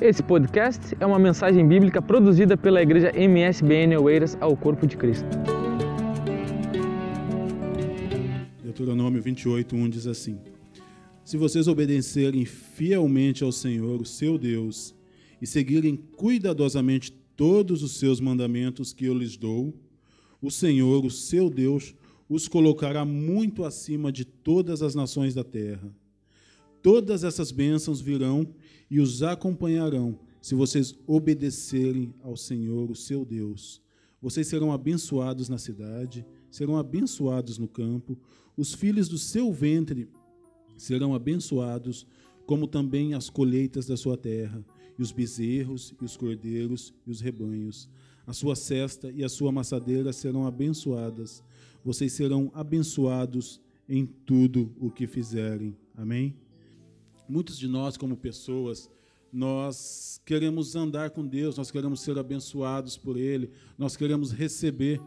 Esse podcast é uma mensagem bíblica produzida pela igreja MSBN Oeiras ao Corpo de Cristo. Deuteronômio 28, 1 diz assim: Se vocês obedecerem fielmente ao Senhor, o seu Deus, e seguirem cuidadosamente todos os seus mandamentos que eu lhes dou, o Senhor, o seu Deus, os colocará muito acima de todas as nações da terra. Todas essas bênçãos virão e os acompanharão se vocês obedecerem ao Senhor, o seu Deus. Vocês serão abençoados na cidade, serão abençoados no campo, os filhos do seu ventre serão abençoados, como também as colheitas da sua terra, e os bezerros, e os cordeiros, e os rebanhos. A sua cesta e a sua amassadeira serão abençoadas. Vocês serão abençoados em tudo o que fizerem. Amém? Muitos de nós, como pessoas, nós queremos andar com Deus, nós queremos ser abençoados por Ele, nós queremos receber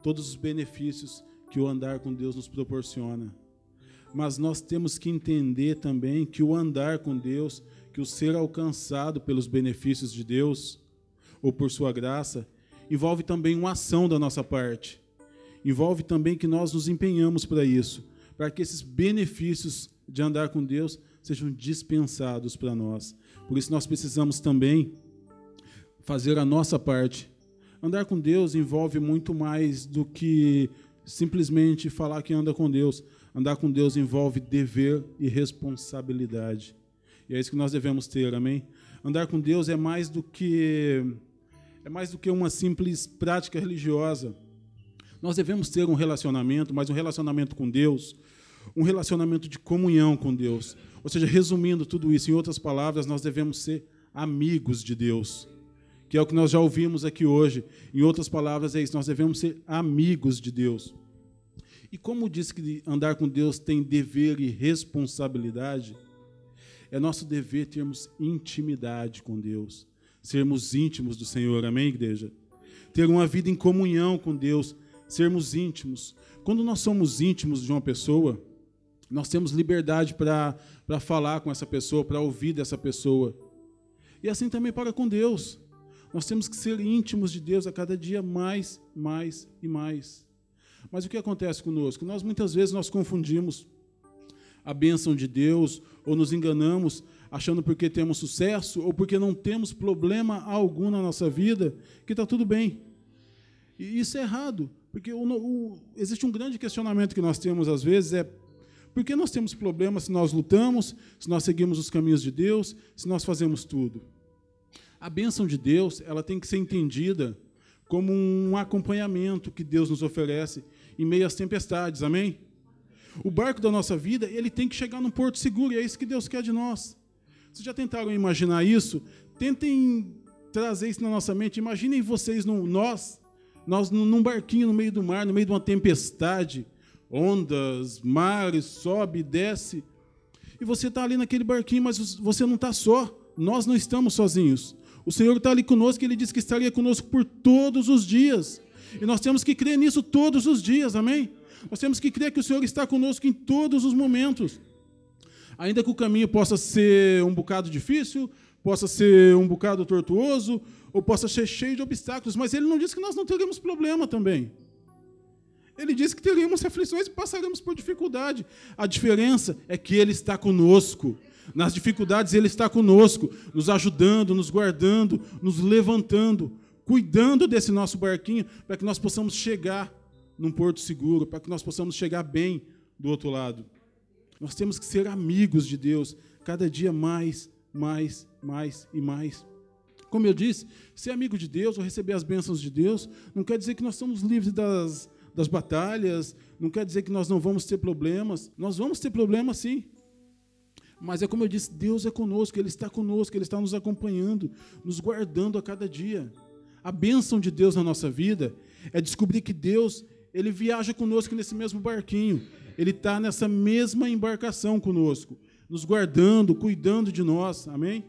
todos os benefícios que o andar com Deus nos proporciona. Mas nós temos que entender também que o andar com Deus, que o ser alcançado pelos benefícios de Deus, ou por Sua graça, envolve também uma ação da nossa parte. Envolve também que nós nos empenhamos para isso, para que esses benefícios de andar com Deus sejam dispensados para nós. Por isso nós precisamos também fazer a nossa parte. Andar com Deus envolve muito mais do que simplesmente falar que anda com Deus. Andar com Deus envolve dever e responsabilidade. E é isso que nós devemos ter, amém? Andar com Deus é mais do que é mais do que uma simples prática religiosa. Nós devemos ter um relacionamento, mas um relacionamento com Deus, um relacionamento de comunhão com Deus, ou seja, resumindo tudo isso, em outras palavras, nós devemos ser amigos de Deus, que é o que nós já ouvimos aqui hoje. Em outras palavras, é isso, nós devemos ser amigos de Deus. E como diz que andar com Deus tem dever e responsabilidade, é nosso dever termos intimidade com Deus, sermos íntimos do Senhor, amém, igreja? Ter uma vida em comunhão com Deus, sermos íntimos. Quando nós somos íntimos de uma pessoa, nós temos liberdade para falar com essa pessoa, para ouvir dessa pessoa. E assim também para com Deus. Nós temos que ser íntimos de Deus a cada dia mais, mais e mais. Mas o que acontece conosco? Nós muitas vezes nós confundimos a bênção de Deus ou nos enganamos achando porque temos sucesso ou porque não temos problema algum na nossa vida que está tudo bem. E isso é errado, porque o, o, existe um grande questionamento que nós temos às vezes é porque nós temos problemas se nós lutamos, se nós seguimos os caminhos de Deus, se nós fazemos tudo. A bênção de Deus, ela tem que ser entendida como um acompanhamento que Deus nos oferece em meio às tempestades. Amém? O barco da nossa vida, ele tem que chegar num porto seguro, e é isso que Deus quer de nós. Vocês já tentaram imaginar isso? Tentem trazer isso na nossa mente. Imaginem vocês, no, nós, nós num barquinho no meio do mar, no meio de uma tempestade, ondas, mares, sobe, desce. E você está ali naquele barquinho, mas você não está só. Nós não estamos sozinhos. O Senhor está ali conosco, Ele disse que estaria conosco por todos os dias. E nós temos que crer nisso todos os dias, amém? Nós temos que crer que o Senhor está conosco em todos os momentos. Ainda que o caminho possa ser um bocado difícil, possa ser um bocado tortuoso, ou possa ser cheio de obstáculos, mas Ele não disse que nós não teremos problema também. Ele disse que teríamos aflições e passaremos por dificuldade. A diferença é que Ele está conosco. Nas dificuldades, Ele está conosco, nos ajudando, nos guardando, nos levantando, cuidando desse nosso barquinho, para que nós possamos chegar num porto seguro, para que nós possamos chegar bem do outro lado. Nós temos que ser amigos de Deus, cada dia mais, mais, mais e mais. Como eu disse, ser amigo de Deus ou receber as bênçãos de Deus não quer dizer que nós somos livres das das batalhas, não quer dizer que nós não vamos ter problemas. Nós vamos ter problemas sim. Mas é como eu disse, Deus é conosco, Ele está conosco, Ele está nos acompanhando, nos guardando a cada dia. A bênção de Deus na nossa vida é descobrir que Deus, Ele viaja conosco nesse mesmo barquinho. Ele está nessa mesma embarcação conosco, nos guardando, cuidando de nós. Amém?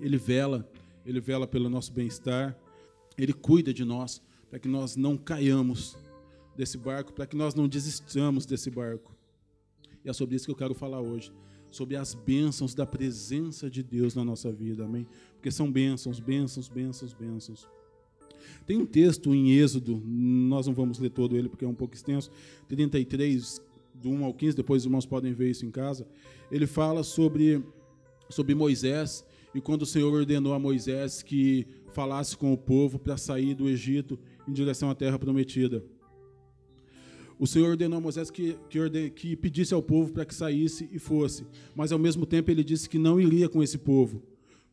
Ele vela, Ele vela pelo nosso bem-estar. Ele cuida de nós para que nós não caiamos desse barco, para que nós não desistamos desse barco. E é sobre isso que eu quero falar hoje. Sobre as bênçãos da presença de Deus na nossa vida, amém? Porque são bênçãos, bênçãos, bênçãos, bênçãos. Tem um texto em Êxodo, nós não vamos ler todo ele porque é um pouco extenso, 33, do 1 ao 15, depois os irmãos podem ver isso em casa. Ele fala sobre, sobre Moisés e quando o Senhor ordenou a Moisés que falasse com o povo para sair do Egito em direção à terra prometida. O Senhor ordenou a Moisés que, que, que pedisse ao povo para que saísse e fosse, mas ao mesmo tempo ele disse que não iria com esse povo,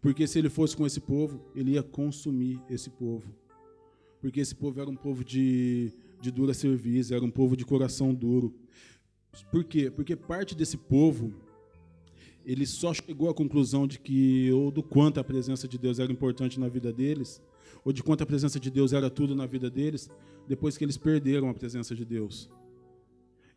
porque se ele fosse com esse povo, ele ia consumir esse povo. Porque esse povo era um povo de, de dura serviço, era um povo de coração duro. Por quê? Porque parte desse povo ele só chegou à conclusão de que, ou do quanto a presença de Deus era importante na vida deles, ou de quanto a presença de Deus era tudo na vida deles, depois que eles perderam a presença de Deus.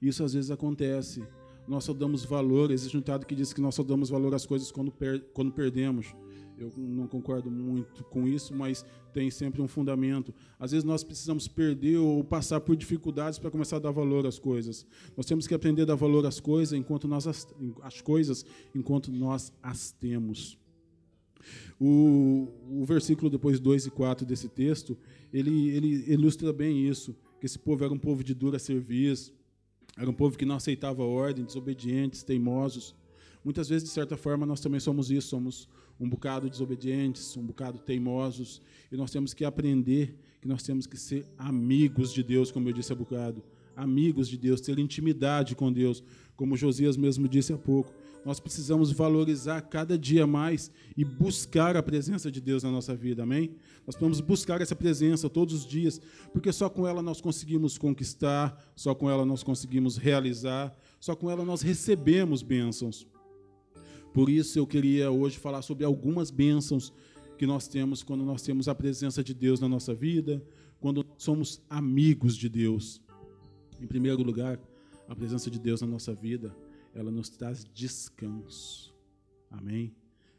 Isso às vezes acontece. Nós só damos valor, existe um ditado que diz que nós só damos valor às coisas quando, per quando perdemos. Eu não concordo muito com isso, mas tem sempre um fundamento. Às vezes nós precisamos perder ou passar por dificuldades para começar a dar valor às coisas. Nós temos que aprender a dar valor às coisas enquanto nós as, as coisas enquanto nós as temos. O, o versículo depois 2 e 4 desse texto, ele, ele ilustra bem isso, que esse povo era um povo de dura serviço, era um povo que não aceitava ordem, desobedientes, teimosos. Muitas vezes, de certa forma, nós também somos isso, somos um bocado desobedientes, um bocado teimosos, e nós temos que aprender que nós temos que ser amigos de Deus, como eu disse há bocado, amigos de Deus, ter intimidade com Deus, como Josias mesmo disse há pouco. Nós precisamos valorizar cada dia mais e buscar a presença de Deus na nossa vida, amém? Nós precisamos buscar essa presença todos os dias, porque só com ela nós conseguimos conquistar, só com ela nós conseguimos realizar, só com ela nós recebemos bênçãos. Por isso eu queria hoje falar sobre algumas bênçãos que nós temos quando nós temos a presença de Deus na nossa vida, quando somos amigos de Deus. Em primeiro lugar, a presença de Deus na nossa vida, ela nos traz descanso. Amém?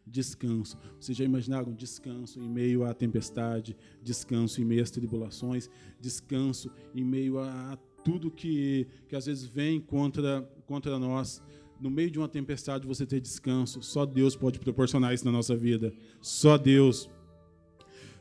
Descanso. Vocês já imaginaram descanso em meio à tempestade, descanso em meio às tribulações, descanso em meio a tudo que, que às vezes vem contra, contra nós no meio de uma tempestade você ter descanso. Só Deus pode proporcionar isso na nossa vida. Só Deus.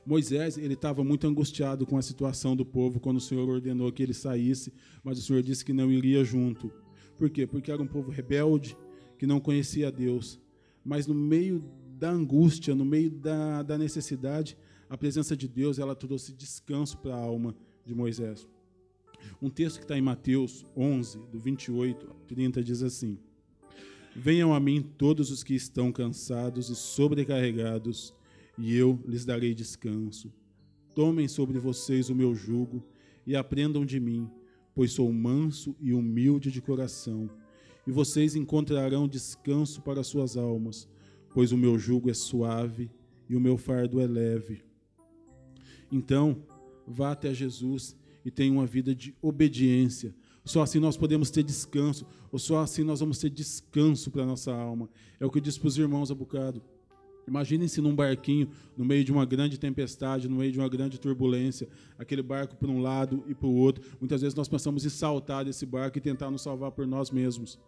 Moisés, ele estava muito angustiado com a situação do povo quando o Senhor ordenou que ele saísse, mas o Senhor disse que não iria junto. Por quê? Porque era um povo rebelde, que não conhecia Deus. Mas no meio da angústia, no meio da, da necessidade, a presença de Deus, ela trouxe descanso para a alma de Moisés. Um texto que está em Mateus 11, do 28 ao 30, diz assim: Venham a mim todos os que estão cansados e sobrecarregados, e eu lhes darei descanso. Tomem sobre vocês o meu jugo e aprendam de mim, pois sou manso e humilde de coração, e vocês encontrarão descanso para suas almas, pois o meu jugo é suave e o meu fardo é leve. Então, vá até Jesus e tenha uma vida de obediência, só assim nós podemos ter descanso, ou só assim nós vamos ter descanso para a nossa alma. É o que eu disse para os irmãos há bocado. Imaginem-se num barquinho, no meio de uma grande tempestade, no meio de uma grande turbulência, aquele barco para um lado e para o outro. Muitas vezes nós pensamos em saltar desse barco e tentar nos salvar por nós mesmos.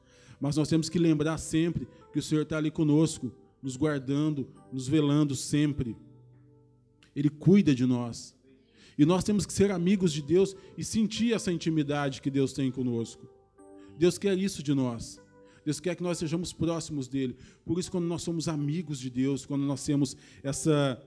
Mas nós temos que lembrar sempre que o Senhor está ali conosco, nos guardando, nos velando sempre. Ele cuida de nós. E nós temos que ser amigos de Deus e sentir essa intimidade que Deus tem conosco. Deus quer isso de nós. Deus quer que nós sejamos próximos dele. Por isso, quando nós somos amigos de Deus, quando nós temos essa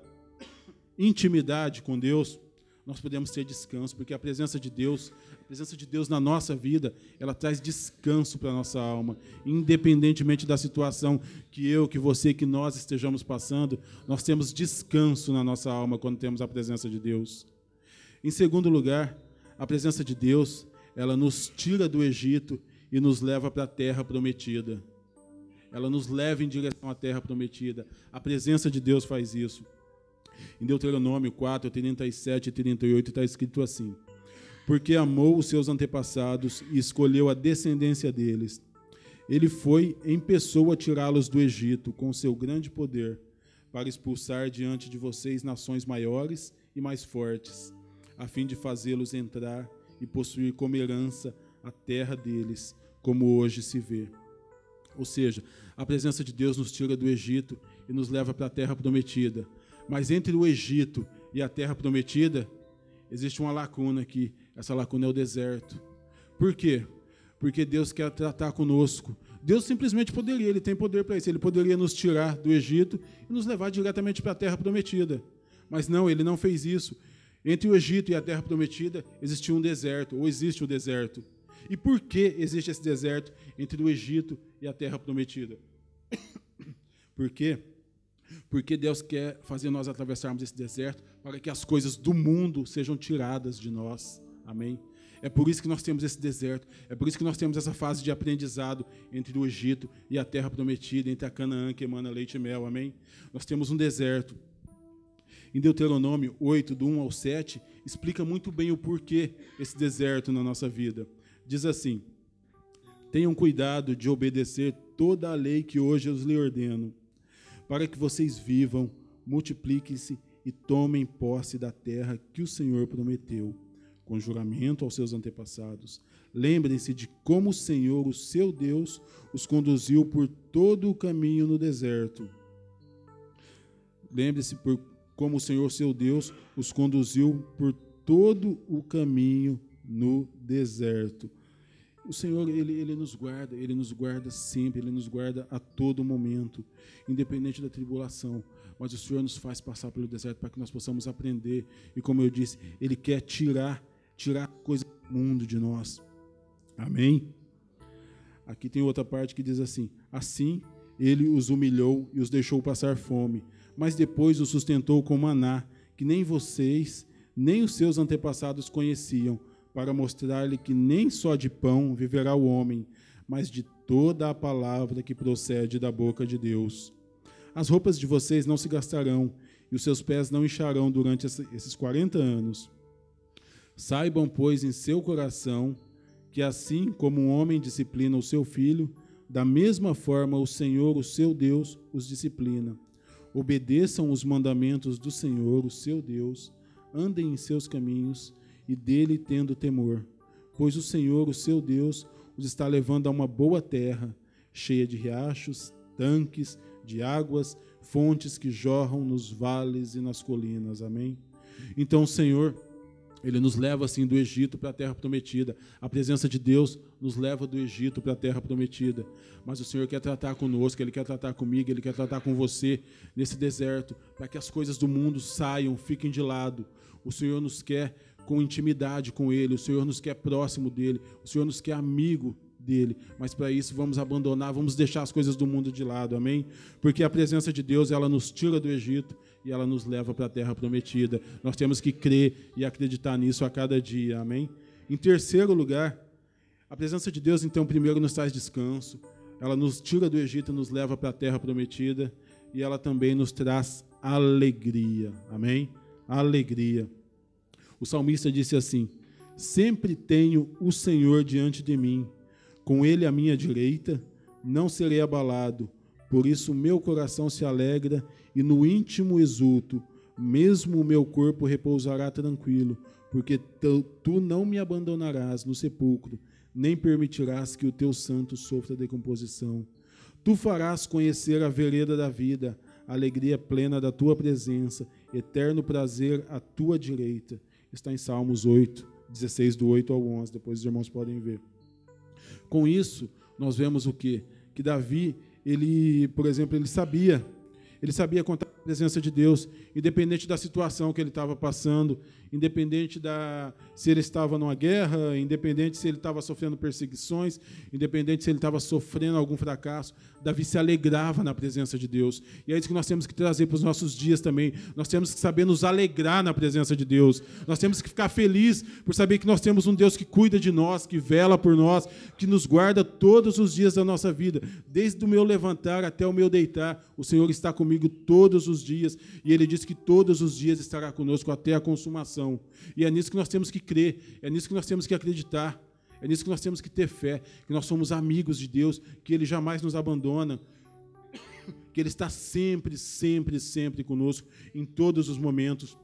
intimidade com Deus, nós podemos ter descanso, porque a presença de Deus, a presença de Deus na nossa vida, ela traz descanso para a nossa alma, independentemente da situação que eu, que você, que nós estejamos passando, nós temos descanso na nossa alma quando temos a presença de Deus. Em segundo lugar, a presença de Deus, ela nos tira do Egito e nos leva para a terra prometida. Ela nos leva em direção à terra prometida. A presença de Deus faz isso. Em Deuteronômio 4, 37 e 38 está escrito assim: Porque amou os seus antepassados e escolheu a descendência deles. Ele foi em pessoa tirá-los do Egito com seu grande poder, para expulsar diante de vocês nações maiores e mais fortes a fim de fazê-los entrar e possuir como herança a terra deles, como hoje se vê. Ou seja, a presença de Deus nos tira do Egito e nos leva para a terra prometida. Mas entre o Egito e a terra prometida, existe uma lacuna aqui. Essa lacuna é o deserto. Por quê? Porque Deus quer tratar conosco. Deus simplesmente poderia, Ele tem poder para isso. Ele poderia nos tirar do Egito e nos levar diretamente para a terra prometida. Mas não, Ele não fez isso. Entre o Egito e a terra prometida existia um deserto, ou existe um deserto. E por que existe esse deserto entre o Egito e a terra prometida? Por quê? Porque Deus quer fazer nós atravessarmos esse deserto para que as coisas do mundo sejam tiradas de nós. Amém? É por isso que nós temos esse deserto, é por isso que nós temos essa fase de aprendizado entre o Egito e a terra prometida, entre a Canaã que emana leite e mel. Amém? Nós temos um deserto. Em Deuteronômio 8, do 1 ao 7, explica muito bem o porquê esse deserto na nossa vida. Diz assim: Tenham cuidado de obedecer toda a lei que hoje eu lhe ordeno para que vocês vivam, multipliquem-se e tomem posse da terra que o Senhor prometeu, com juramento aos seus antepassados. Lembrem-se de como o Senhor, o seu Deus, os conduziu por todo o caminho no deserto. Lembre-se por como o Senhor, seu Deus, os conduziu por todo o caminho no deserto. O Senhor, ele, ele nos guarda, Ele nos guarda sempre, Ele nos guarda a todo momento, independente da tribulação. Mas o Senhor nos faz passar pelo deserto para que nós possamos aprender. E como eu disse, Ele quer tirar, tirar coisa do mundo de nós. Amém? Aqui tem outra parte que diz assim: Assim ele os humilhou e os deixou passar fome, mas depois os sustentou com maná, que nem vocês, nem os seus antepassados conheciam para mostrar-lhe que nem só de pão viverá o homem, mas de toda a palavra que procede da boca de Deus. As roupas de vocês não se gastarão, e os seus pés não incharão durante esses quarenta anos. Saibam, pois, em seu coração que, assim como um homem disciplina o seu filho, da mesma forma o Senhor, o seu Deus, os disciplina. Obedeçam os mandamentos do Senhor, o seu Deus, andem em seus caminhos e dele tendo temor, pois o Senhor, o seu Deus, os está levando a uma boa terra, cheia de riachos, tanques, de águas, fontes que jorram nos vales e nas colinas. Amém? Então Senhor, ele nos leva assim do Egito para a terra prometida. A presença de Deus nos leva do Egito para a terra prometida. Mas o Senhor quer tratar conosco, Ele quer tratar comigo, Ele quer tratar com você nesse deserto, para que as coisas do mundo saiam, fiquem de lado. O Senhor nos quer com intimidade com Ele, o Senhor nos quer próximo dEle, o Senhor nos quer amigo dele, mas para isso vamos abandonar, vamos deixar as coisas do mundo de lado, amém? Porque a presença de Deus, ela nos tira do Egito e ela nos leva para a terra prometida. Nós temos que crer e acreditar nisso a cada dia, amém? Em terceiro lugar, a presença de Deus, então, primeiro nos traz descanso, ela nos tira do Egito e nos leva para a terra prometida, e ela também nos traz alegria, amém? Alegria. O salmista disse assim: Sempre tenho o Senhor diante de mim, com ele à minha direita, não serei abalado. Por isso meu coração se alegra e no íntimo exulto, mesmo o meu corpo repousará tranquilo, porque tu não me abandonarás no sepulcro, nem permitirás que o teu santo sofra decomposição. Tu farás conhecer a vereda da vida, a alegria plena da tua presença, eterno prazer à tua direita está em Salmos 8, 16, do 8 ao 11. Depois os irmãos podem ver. Com isso, nós vemos o quê? Que Davi, ele, por exemplo, ele sabia, ele sabia contar presença de Deus, independente da situação que ele estava passando, independente da se ele estava numa guerra, independente se ele estava sofrendo perseguições, independente se ele estava sofrendo algum fracasso, Davi se alegrava na presença de Deus. E é isso que nós temos que trazer para os nossos dias também. Nós temos que saber nos alegrar na presença de Deus. Nós temos que ficar felizes por saber que nós temos um Deus que cuida de nós, que vela por nós, que nos guarda todos os dias da nossa vida, desde o meu levantar até o meu deitar. O Senhor está comigo todos os dias e ele diz que todos os dias estará conosco até a consumação. E é nisso que nós temos que crer, é nisso que nós temos que acreditar, é nisso que nós temos que ter fé, que nós somos amigos de Deus, que Ele jamais nos abandona, que Ele está sempre, sempre, sempre conosco, em todos os momentos.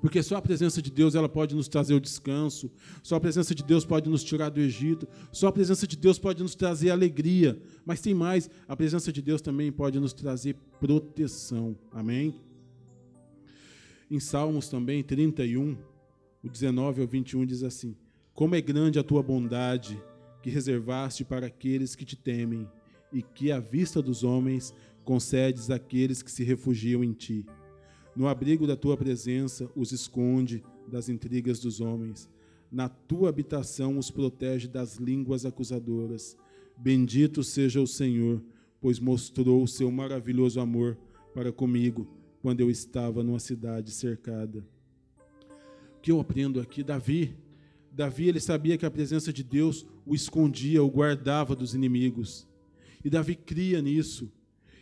Porque só a presença de Deus ela pode nos trazer o descanso, só a presença de Deus pode nos tirar do Egito, só a presença de Deus pode nos trazer alegria. Mas tem mais, a presença de Deus também pode nos trazer proteção. Amém? Em Salmos também, 31, o 19 ao 21 diz assim: Como é grande a tua bondade que reservaste para aqueles que te temem, e que à vista dos homens concedes àqueles que se refugiam em ti. No abrigo da tua presença os esconde das intrigas dos homens. Na tua habitação os protege das línguas acusadoras. Bendito seja o Senhor, pois mostrou o seu maravilhoso amor para comigo quando eu estava numa cidade cercada. O que eu aprendo aqui, Davi, Davi ele sabia que a presença de Deus o escondia, o guardava dos inimigos. E Davi cria nisso.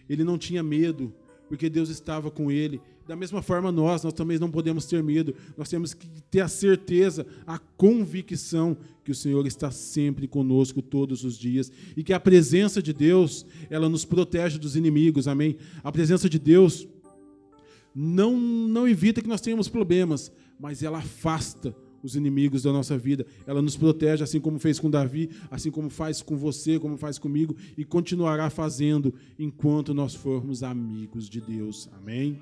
Ele não tinha medo, porque Deus estava com ele. Da mesma forma, nós, nós também não podemos ter medo, nós temos que ter a certeza, a convicção que o Senhor está sempre conosco todos os dias e que a presença de Deus, ela nos protege dos inimigos, amém? A presença de Deus não, não evita que nós tenhamos problemas, mas ela afasta os inimigos da nossa vida. Ela nos protege, assim como fez com Davi, assim como faz com você, como faz comigo, e continuará fazendo enquanto nós formos amigos de Deus. Amém?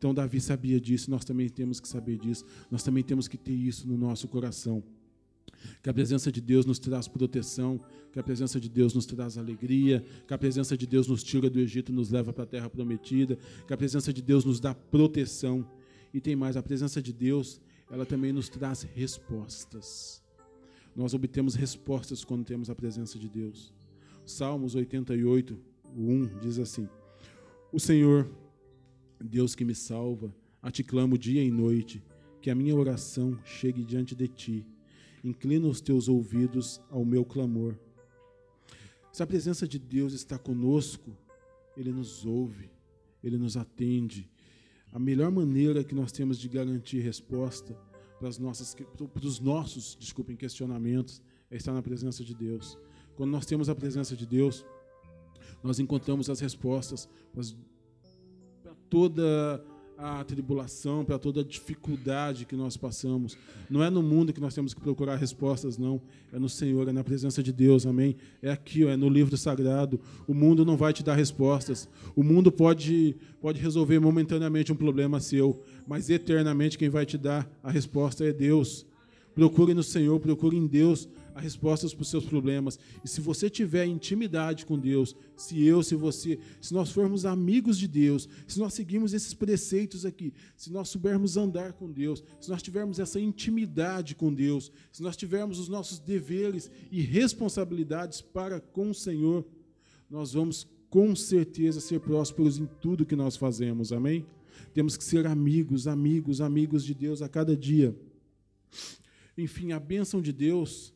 Então, Davi sabia disso, nós também temos que saber disso, nós também temos que ter isso no nosso coração. Que a presença de Deus nos traz proteção, que a presença de Deus nos traz alegria, que a presença de Deus nos tira do Egito e nos leva para a terra prometida, que a presença de Deus nos dá proteção. E tem mais, a presença de Deus, ela também nos traz respostas. Nós obtemos respostas quando temos a presença de Deus. Salmos 88, 1 diz assim: O Senhor, Deus que me salva, a ti clamo dia e noite, que a minha oração chegue diante de ti. Inclina os teus ouvidos ao meu clamor. Se a presença de Deus está conosco, Ele nos ouve, Ele nos atende, a melhor maneira que nós temos de garantir resposta para, as nossas, para os nossos desculpem, questionamentos é estar na presença de Deus. Quando nós temos a presença de Deus, nós encontramos as respostas para toda a tribulação, para toda a dificuldade que nós passamos. Não é no mundo que nós temos que procurar respostas, não. É no Senhor, é na presença de Deus, amém? É aqui, é no livro sagrado. O mundo não vai te dar respostas. O mundo pode, pode resolver momentaneamente um problema seu, mas eternamente quem vai te dar a resposta é Deus. Procure no Senhor, procure em Deus as respostas para os seus problemas. E se você tiver intimidade com Deus, se eu, se você, se nós formos amigos de Deus, se nós seguirmos esses preceitos aqui, se nós soubermos andar com Deus, se nós tivermos essa intimidade com Deus, se nós tivermos os nossos deveres e responsabilidades para com o Senhor, nós vamos com certeza ser prósperos em tudo que nós fazemos. Amém? Temos que ser amigos, amigos, amigos de Deus a cada dia. Enfim, a bênção de Deus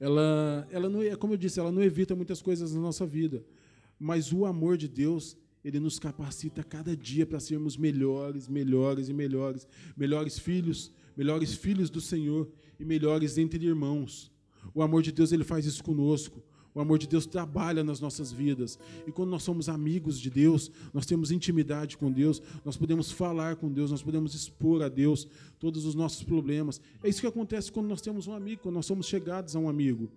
ela, ela não, é como eu disse, ela não evita muitas coisas na nossa vida, mas o amor de Deus, ele nos capacita cada dia para sermos melhores, melhores e melhores, melhores filhos, melhores filhos do Senhor e melhores entre irmãos. O amor de Deus, ele faz isso conosco. O amor de Deus trabalha nas nossas vidas. E quando nós somos amigos de Deus, nós temos intimidade com Deus, nós podemos falar com Deus, nós podemos expor a Deus todos os nossos problemas. É isso que acontece quando nós temos um amigo, quando nós somos chegados a um amigo.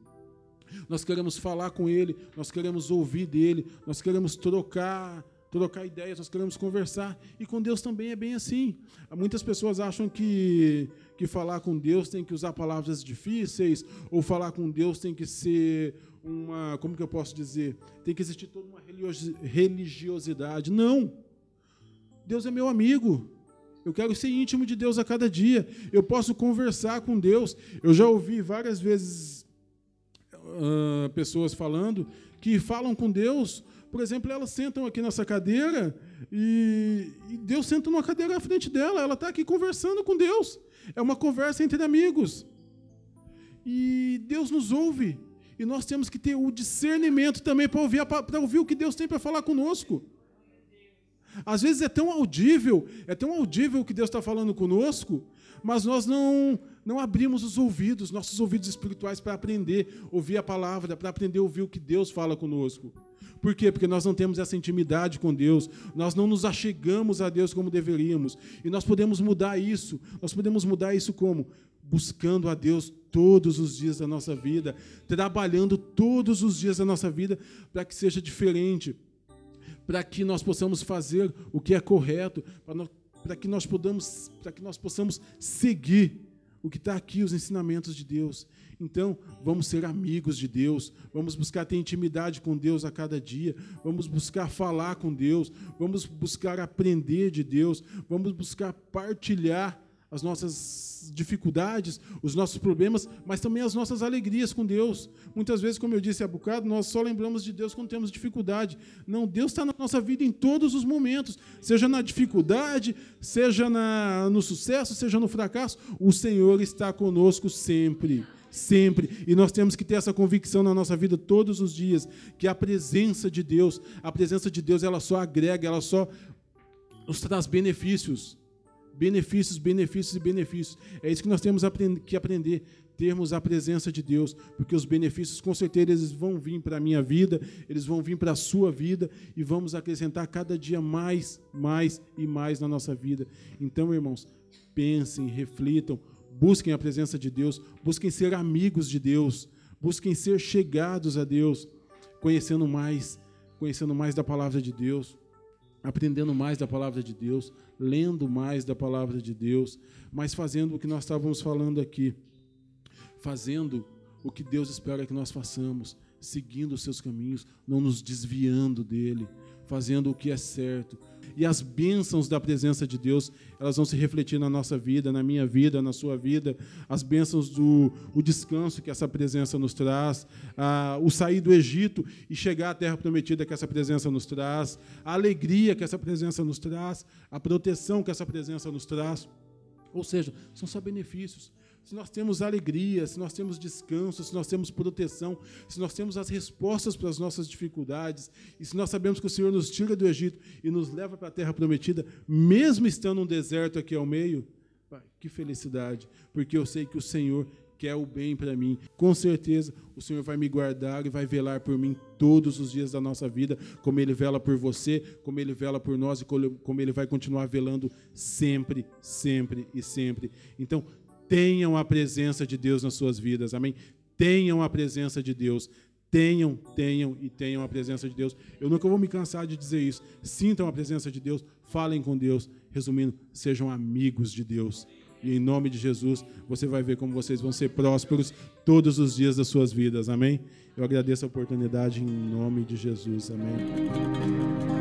Nós queremos falar com ele, nós queremos ouvir dele, nós queremos trocar trocar ideias, nós queremos conversar. E com Deus também é bem assim. Muitas pessoas acham que, que falar com Deus tem que usar palavras difíceis, ou falar com Deus tem que ser uma, como que eu posso dizer? Tem que existir toda uma religiosidade. Não. Deus é meu amigo. Eu quero ser íntimo de Deus a cada dia. Eu posso conversar com Deus. Eu já ouvi várias vezes uh, pessoas falando que falam com Deus. Por exemplo, elas sentam aqui nessa cadeira e, e Deus senta numa cadeira à frente dela. Ela está aqui conversando com Deus. É uma conversa entre amigos. E Deus nos ouve. E nós temos que ter o discernimento também para ouvir, ouvir o que Deus tem para falar conosco. Às vezes é tão audível, é tão audível o que Deus está falando conosco, mas nós não, não abrimos os ouvidos, nossos ouvidos espirituais para aprender, ouvir a palavra, para aprender a ouvir o que Deus fala conosco. Por quê? Porque nós não temos essa intimidade com Deus, nós não nos achegamos a Deus como deveríamos. E nós podemos mudar isso. Nós podemos mudar isso como? Buscando a Deus todos os dias da nossa vida, trabalhando todos os dias da nossa vida para que seja diferente, para que nós possamos fazer o que é correto, para que nós para que nós possamos seguir o que está aqui, os ensinamentos de Deus. Então, vamos ser amigos de Deus, vamos buscar ter intimidade com Deus a cada dia, vamos buscar falar com Deus, vamos buscar aprender de Deus, vamos buscar partilhar as nossas dificuldades, os nossos problemas, mas também as nossas alegrias com Deus. Muitas vezes, como eu disse há bocado, nós só lembramos de Deus quando temos dificuldade. Não, Deus está na nossa vida em todos os momentos, seja na dificuldade, seja na, no sucesso, seja no fracasso, o Senhor está conosco sempre sempre. E nós temos que ter essa convicção na nossa vida todos os dias, que a presença de Deus, a presença de Deus, ela só agrega, ela só nos traz benefícios. Benefícios, benefícios e benefícios. É isso que nós temos que aprender, termos a presença de Deus, porque os benefícios com certeza eles vão vir para a minha vida, eles vão vir para a sua vida e vamos acrescentar cada dia mais, mais e mais na nossa vida. Então, irmãos, pensem, reflitam, busquem a presença de Deus, busquem ser amigos de Deus, busquem ser chegados a Deus, conhecendo mais, conhecendo mais da palavra de Deus aprendendo mais da palavra de Deus, lendo mais da palavra de Deus, mas fazendo o que nós estávamos falando aqui, fazendo o que Deus espera que nós façamos, seguindo os seus caminhos, não nos desviando dele, fazendo o que é certo, e as bênçãos da presença de Deus, elas vão se refletir na nossa vida, na minha vida, na sua vida. As bênçãos do o descanso que essa presença nos traz, a, o sair do Egito e chegar à terra prometida que essa presença nos traz, a alegria que essa presença nos traz, a proteção que essa presença nos traz. Ou seja, são só benefícios se nós temos alegria, se nós temos descanso, se nós temos proteção, se nós temos as respostas para as nossas dificuldades, e se nós sabemos que o Senhor nos tira do Egito e nos leva para a terra prometida, mesmo estando um deserto aqui ao meio, que felicidade, porque eu sei que o Senhor quer o bem para mim. Com certeza, o Senhor vai me guardar e vai velar por mim todos os dias da nossa vida, como Ele vela por você, como Ele vela por nós e como Ele vai continuar velando sempre, sempre e sempre. Então, tenham a presença de Deus nas suas vidas, amém? Tenham a presença de Deus, tenham, tenham e tenham a presença de Deus. Eu nunca vou me cansar de dizer isso. Sintam a presença de Deus, falem com Deus. Resumindo, sejam amigos de Deus. E em nome de Jesus, você vai ver como vocês vão ser prósperos todos os dias das suas vidas. Amém? Eu agradeço a oportunidade em nome de Jesus. Amém.